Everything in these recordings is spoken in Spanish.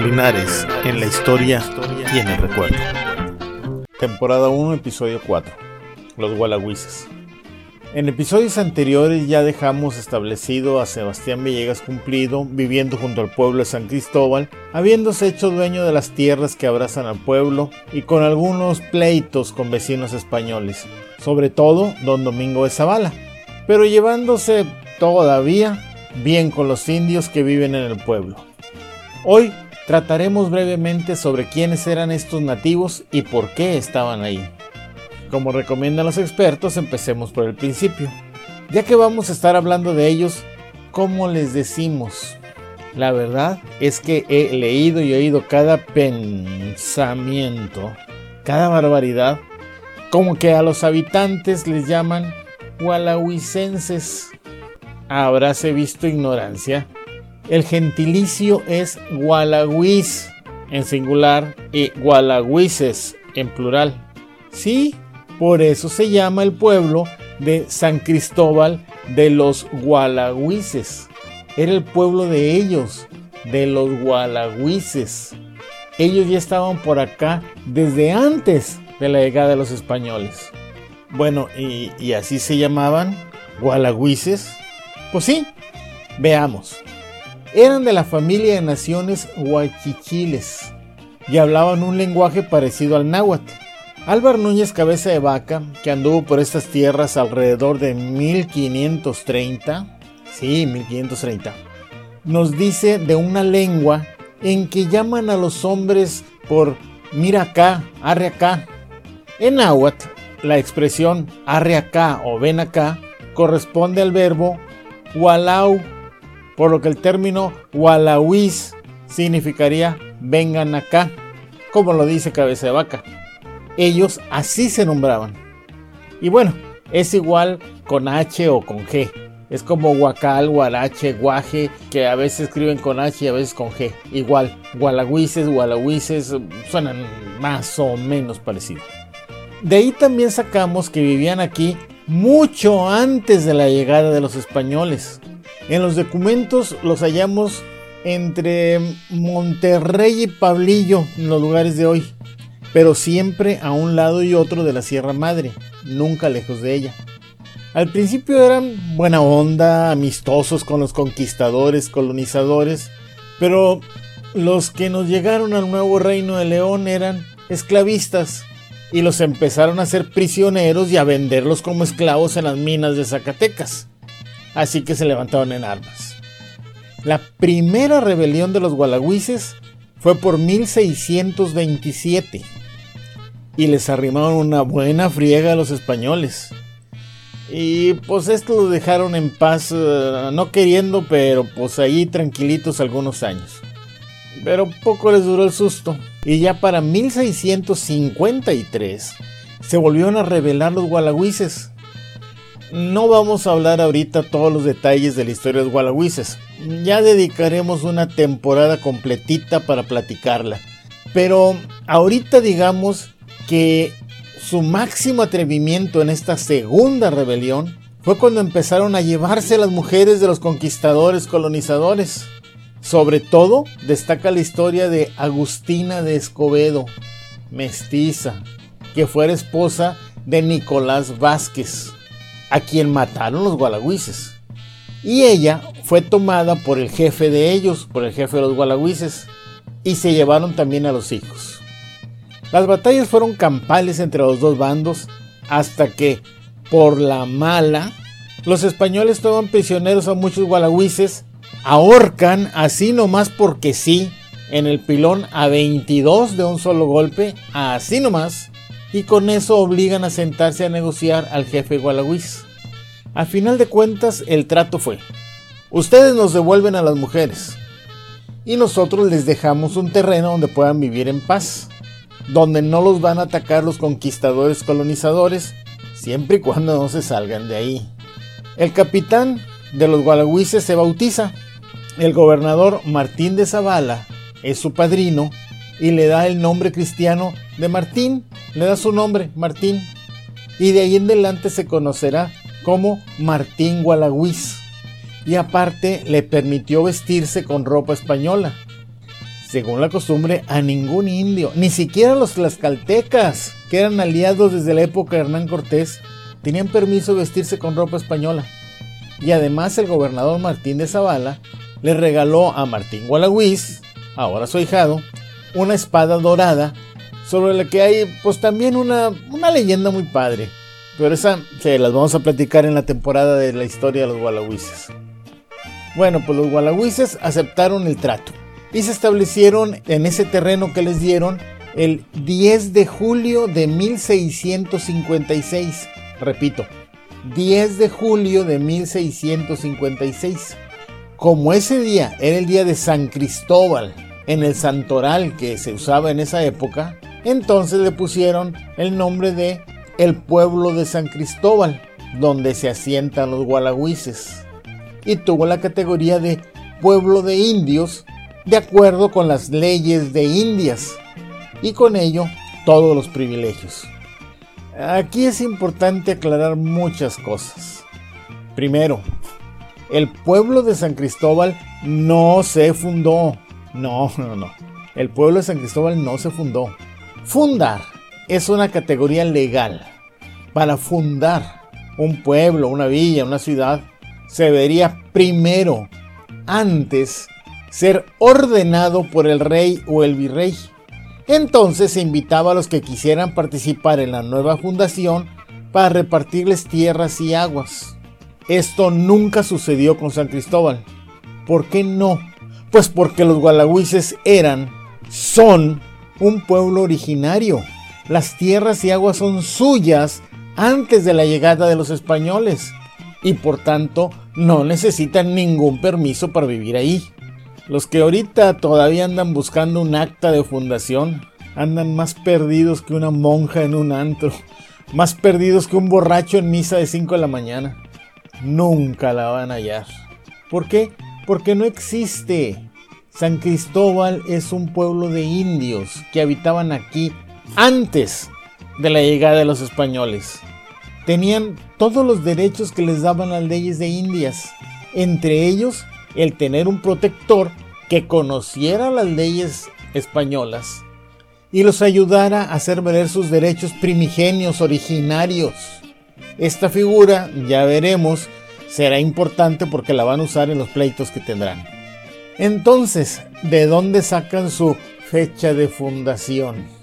Linares, en la historia y en el recuerdo. Temporada 1, episodio 4. Los Gualagüises. En episodios anteriores ya dejamos establecido a Sebastián Villegas Cumplido viviendo junto al pueblo de San Cristóbal, habiéndose hecho dueño de las tierras que abrazan al pueblo y con algunos pleitos con vecinos españoles, sobre todo don Domingo de Zavala, pero llevándose todavía bien con los indios que viven en el pueblo. Hoy trataremos brevemente sobre quiénes eran estos nativos y por qué estaban ahí. Como recomiendan los expertos, empecemos por el principio. Ya que vamos a estar hablando de ellos, ¿cómo les decimos? La verdad es que he leído y oído cada pensamiento, cada barbaridad, como que a los habitantes les llaman gualahuicenses. Habráse visto ignorancia el gentilicio es gualagüis en singular y gualagüises en plural. Sí, por eso se llama el pueblo de San Cristóbal de los gualagüises. Era el pueblo de ellos, de los gualagüises. Ellos ya estaban por acá desde antes de la llegada de los españoles. Bueno, ¿y, y así se llamaban? ¿Gualagüises? Pues sí, veamos eran de la familia de naciones huachichiles y hablaban un lenguaje parecido al náhuatl. Álvaro Núñez Cabeza de Vaca, que anduvo por estas tierras alrededor de 1530, sí, 1530, nos dice de una lengua en que llaman a los hombres por mira acá, arre acá. En náhuatl, la expresión arre acá o ven acá corresponde al verbo walau por lo que el término Walawis significaría vengan acá, como lo dice Cabeza de Vaca. Ellos así se nombraban. Y bueno, es igual con H o con G. Es como Huacal, Guarache, Guaje, que a veces escriben con H y a veces con G. Igual, Gualahuises, Gualahuises, suenan más o menos parecidos. De ahí también sacamos que vivían aquí mucho antes de la llegada de los españoles. En los documentos los hallamos entre Monterrey y Pablillo, en los lugares de hoy, pero siempre a un lado y otro de la Sierra Madre, nunca lejos de ella. Al principio eran buena onda, amistosos con los conquistadores, colonizadores, pero los que nos llegaron al nuevo reino de León eran esclavistas y los empezaron a hacer prisioneros y a venderlos como esclavos en las minas de Zacatecas así que se levantaron en armas. La primera rebelión de los gualagüises fue por 1627 y les arrimaron una buena friega a los españoles. Y pues esto lo dejaron en paz, eh, no queriendo, pero pues ahí tranquilitos algunos años. Pero poco les duró el susto. Y ya para 1653 se volvieron a rebelar los gualagüises no vamos a hablar ahorita todos los detalles de la historia de los. Ya dedicaremos una temporada completita para platicarla. Pero ahorita digamos que su máximo atrevimiento en esta segunda rebelión fue cuando empezaron a llevarse las mujeres de los conquistadores colonizadores. Sobre todo destaca la historia de Agustina de Escobedo, mestiza, que fue esposa de Nicolás Vázquez a quien mataron los gualagüises. Y ella fue tomada por el jefe de ellos, por el jefe de los gualagüises, y se llevaron también a los hijos. Las batallas fueron campales entre los dos bandos hasta que, por la mala, los españoles toman prisioneros a muchos gualagüises, ahorcan así nomás porque sí, en el pilón a 22 de un solo golpe, así nomás, y con eso obligan a sentarse a negociar al jefe Gualagüiz. A final de cuentas, el trato fue, ustedes nos devuelven a las mujeres y nosotros les dejamos un terreno donde puedan vivir en paz, donde no los van a atacar los conquistadores colonizadores, siempre y cuando no se salgan de ahí. El capitán de los gualagüises se bautiza, el gobernador Martín de Zavala es su padrino y le da el nombre cristiano de Martín, le da su nombre, Martín, y de ahí en adelante se conocerá como Martín Gualagüiz, y aparte le permitió vestirse con ropa española. según la costumbre, a ningún indio, ni siquiera los tlaxcaltecas, que eran aliados desde la época de Hernán Cortés, tenían permiso de vestirse con ropa española. Y además el gobernador Martín de Zavala le regaló a Martín Gualagüiz, ahora su hijado, una espada dorada sobre la que hay pues también una, una leyenda muy padre. Pero esa se las vamos a platicar en la temporada de la historia de los gualagüises. Bueno, pues los gualagüises aceptaron el trato y se establecieron en ese terreno que les dieron el 10 de julio de 1656. Repito, 10 de julio de 1656. Como ese día era el día de San Cristóbal, en el santoral que se usaba en esa época, entonces le pusieron el nombre de el pueblo de San Cristóbal, donde se asientan los gualagüises, y tuvo la categoría de pueblo de indios de acuerdo con las leyes de Indias y con ello todos los privilegios. Aquí es importante aclarar muchas cosas. Primero, el pueblo de San Cristóbal no se fundó. No, no, no. El pueblo de San Cristóbal no se fundó. Fundar es una categoría legal. Para fundar un pueblo, una villa, una ciudad, se debería primero, antes ser ordenado por el rey o el virrey. Entonces se invitaba a los que quisieran participar en la nueva fundación para repartirles tierras y aguas. Esto nunca sucedió con San Cristóbal. ¿Por qué no? Pues porque los gualagüises eran, son, un pueblo originario. Las tierras y aguas son suyas antes de la llegada de los españoles y por tanto no necesitan ningún permiso para vivir ahí. Los que ahorita todavía andan buscando un acta de fundación andan más perdidos que una monja en un antro, más perdidos que un borracho en misa de 5 de la mañana. Nunca la van a hallar. ¿Por qué? Porque no existe. San Cristóbal es un pueblo de indios que habitaban aquí antes de la llegada de los españoles. Tenían todos los derechos que les daban las leyes de Indias, entre ellos el tener un protector que conociera las leyes españolas y los ayudara a hacer valer sus derechos primigenios originarios. Esta figura, ya veremos, será importante porque la van a usar en los pleitos que tendrán. Entonces, ¿de dónde sacan su fecha de fundación?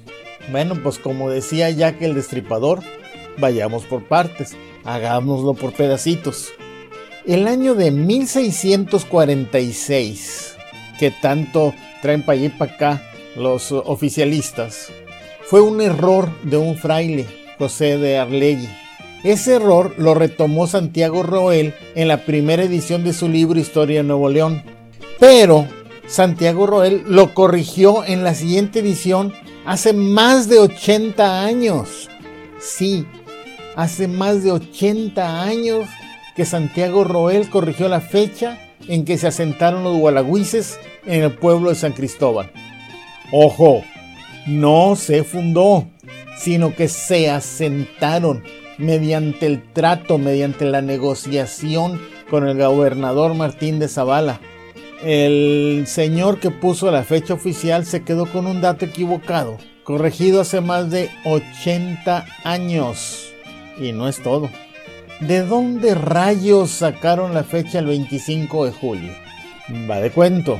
Bueno, pues como decía Jack el Destripador, vayamos por partes, hagámoslo por pedacitos. El año de 1646, que tanto traen para allá y para acá los oficialistas, fue un error de un fraile, José de Arlegui. Ese error lo retomó Santiago Roel en la primera edición de su libro Historia de Nuevo León. Pero Santiago Roel lo corrigió en la siguiente edición hace más de 80 años. Sí, hace más de 80 años que Santiago Roel corrigió la fecha en que se asentaron los gualagüises en el pueblo de San Cristóbal. Ojo, no se fundó, sino que se asentaron mediante el trato, mediante la negociación con el gobernador Martín de Zavala. El señor que puso la fecha oficial se quedó con un dato equivocado, corregido hace más de 80 años. Y no es todo. ¿De dónde rayos sacaron la fecha el 25 de julio? Va de cuento.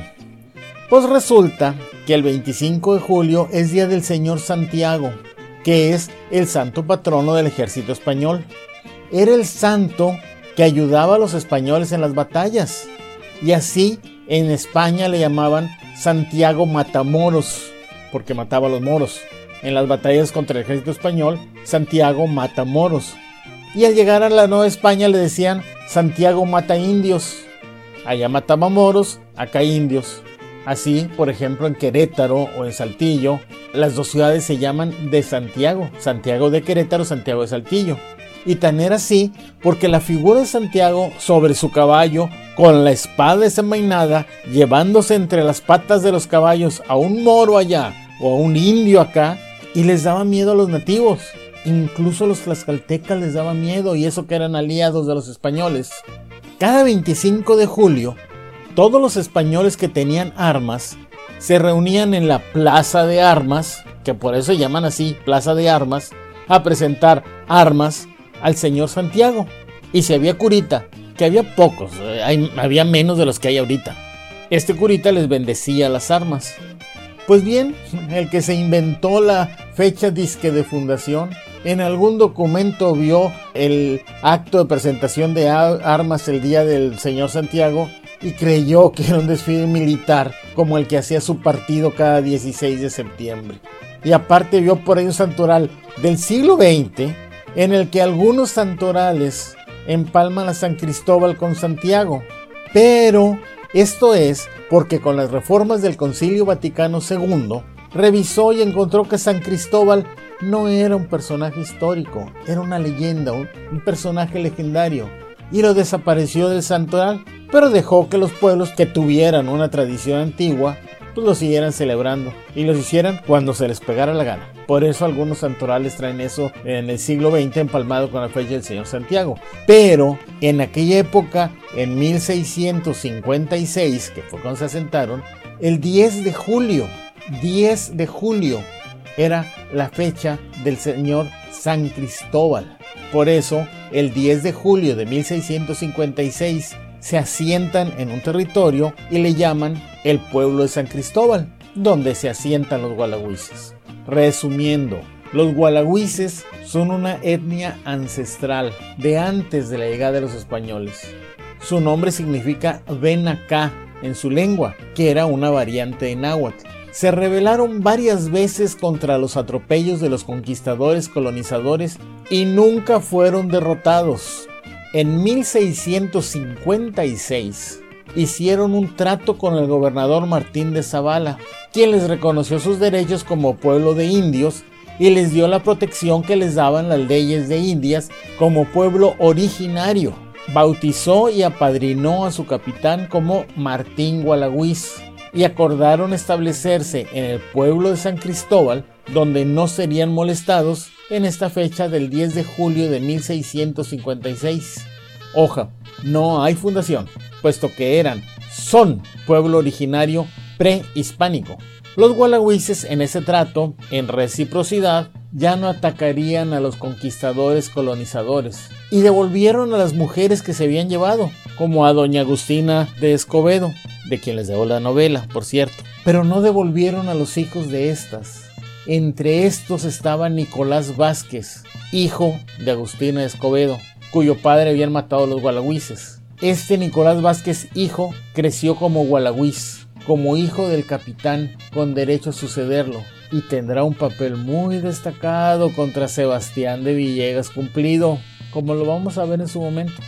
Pues resulta que el 25 de julio es día del Señor Santiago, que es el santo patrono del ejército español. Era el santo que ayudaba a los españoles en las batallas. Y así en España le llamaban Santiago Matamoros, porque mataba a los moros. En las batallas contra el ejército español, Santiago mata moros. Y al llegar a la Nueva España le decían Santiago mata indios. Allá mataba moros, acá indios. Así, por ejemplo, en Querétaro o en Saltillo, las dos ciudades se llaman de Santiago, Santiago de Querétaro, Santiago de Saltillo. Y tan era así porque la figura de Santiago sobre su caballo, con la espada desenvainada, llevándose entre las patas de los caballos a un moro allá o a un indio acá, y les daba miedo a los nativos. Incluso los tlaxcaltecas les daba miedo y eso que eran aliados de los españoles. Cada 25 de julio, todos los españoles que tenían armas se reunían en la Plaza de Armas, que por eso llaman así Plaza de Armas, a presentar armas al señor Santiago. Y si había curita, que había pocos, eh, había menos de los que hay ahorita. Este curita les bendecía las armas. Pues bien, el que se inventó la fecha disque de fundación, en algún documento vio el acto de presentación de armas el día del señor Santiago y creyó que era un desfile militar como el que hacía su partido cada 16 de septiembre. Y aparte vio por ahí un santoral del siglo XX en el que algunos santorales empalman a San Cristóbal con Santiago. Pero esto es porque con las reformas del Concilio Vaticano II revisó y encontró que San Cristóbal no era un personaje histórico, era una leyenda, un, personaje legendario, y lo desapareció del santoral, pero dejó que los pueblos que tuvieran una tradición antigua pues lo siguieran celebrando y los hicieran cuando se les pegara la gana. Por eso algunos santorales traen eso en el siglo XX empalmado con la fecha del Señor Santiago. Pero en aquella época, en 1656, que fue cuando se asentaron, el 10 de julio, 10 de julio era la fecha del Señor San Cristóbal. Por eso, el 10 de julio de 1656 se asientan en un territorio y le llaman el pueblo de San Cristóbal, donde se asientan los gualagüises. Resumiendo, los gualagüises son una etnia ancestral de antes de la llegada de los españoles. Su nombre significa ven acá en su lengua, que era una variante de náhuatl. Se rebelaron varias veces contra los atropellos de los conquistadores colonizadores y nunca fueron derrotados. En 1656 hicieron un trato con el gobernador Martín de Zavala, quien les reconoció sus derechos como pueblo de indios y les dio la protección que les daban las leyes de Indias como pueblo originario. Bautizó y apadrinó a su capitán como Martín Gualagüiz y acordaron establecerse en el pueblo de San Cristóbal, donde no serían molestados en esta fecha del 10 de julio de 1656. Hoja, no hay fundación, puesto que eran, son pueblo originario prehispánico. Los gualagüises en ese trato, en reciprocidad, ya no atacarían a los conquistadores colonizadores y devolvieron a las mujeres que se habían llevado, como a doña Agustina de Escobedo, de quien les debo la novela, por cierto, pero no devolvieron a los hijos de estas. Entre estos estaba Nicolás Vázquez, hijo de Agustina Escobedo, cuyo padre habían matado a los gualagüises. Este Nicolás Vázquez, hijo, creció como gualagüiz, como hijo del capitán, con derecho a sucederlo, y tendrá un papel muy destacado contra Sebastián de Villegas cumplido, como lo vamos a ver en su momento.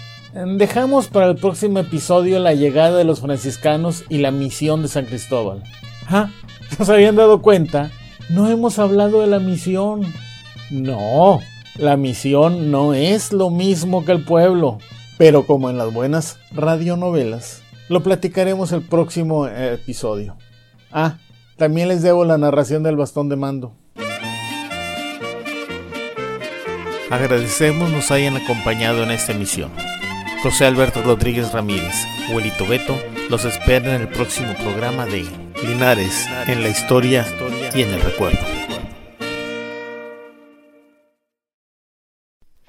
Dejamos para el próximo episodio la llegada de los franciscanos y la misión de San Cristóbal. ¿Ah? ¿Nos habían dado cuenta? No hemos hablado de la misión. No, la misión no es lo mismo que el pueblo. Pero como en las buenas radionovelas, lo platicaremos el próximo eh, episodio. Ah, también les debo la narración del bastón de mando. Agradecemos nos hayan acompañado en esta emisión. José Alberto Rodríguez Ramírez, Huelito Beto, los espera en el próximo programa de Linares en la historia y en el recuerdo.